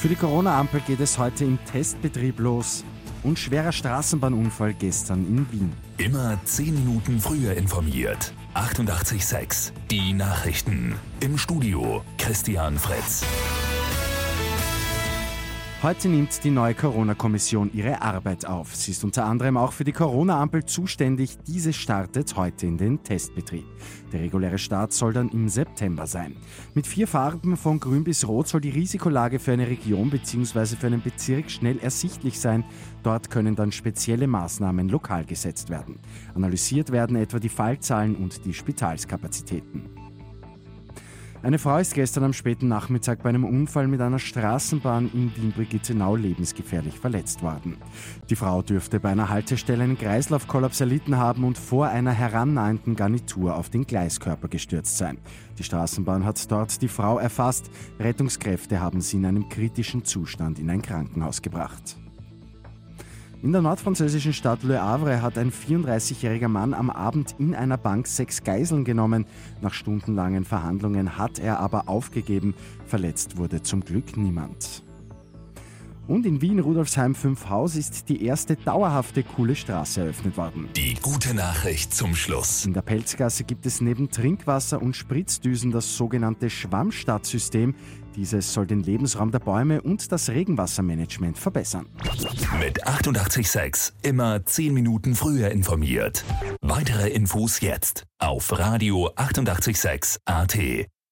Für die Corona-Ampel geht es heute im Testbetrieb los. Und schwerer Straßenbahnunfall gestern in Wien. Immer 10 Minuten früher informiert. 88.6 Die Nachrichten. Im Studio Christian Fritz. Heute nimmt die neue Corona-Kommission ihre Arbeit auf. Sie ist unter anderem auch für die Corona-Ampel zuständig. Diese startet heute in den Testbetrieb. Der reguläre Start soll dann im September sein. Mit vier Farben von grün bis rot soll die Risikolage für eine Region bzw. für einen Bezirk schnell ersichtlich sein. Dort können dann spezielle Maßnahmen lokal gesetzt werden. Analysiert werden etwa die Fallzahlen und die Spitalskapazitäten. Eine Frau ist gestern am späten Nachmittag bei einem Unfall mit einer Straßenbahn in Wien-Brigittenau lebensgefährlich verletzt worden. Die Frau dürfte bei einer Haltestelle einen Kreislaufkollaps erlitten haben und vor einer herannahenden Garnitur auf den Gleiskörper gestürzt sein. Die Straßenbahn hat dort die Frau erfasst. Rettungskräfte haben sie in einem kritischen Zustand in ein Krankenhaus gebracht. In der nordfranzösischen Stadt Le Havre hat ein 34-jähriger Mann am Abend in einer Bank sechs Geiseln genommen. Nach stundenlangen Verhandlungen hat er aber aufgegeben. Verletzt wurde zum Glück niemand. Und in Wien Rudolfsheim 5 Haus ist die erste dauerhafte coole Straße eröffnet worden. Die gute Nachricht zum Schluss. In der Pelzgasse gibt es neben Trinkwasser und Spritzdüsen das sogenannte Schwammstadtsystem. Dieses soll den Lebensraum der Bäume und das Regenwassermanagement verbessern. Mit 886 immer 10 Minuten früher informiert. Weitere Infos jetzt auf Radio 886 AT.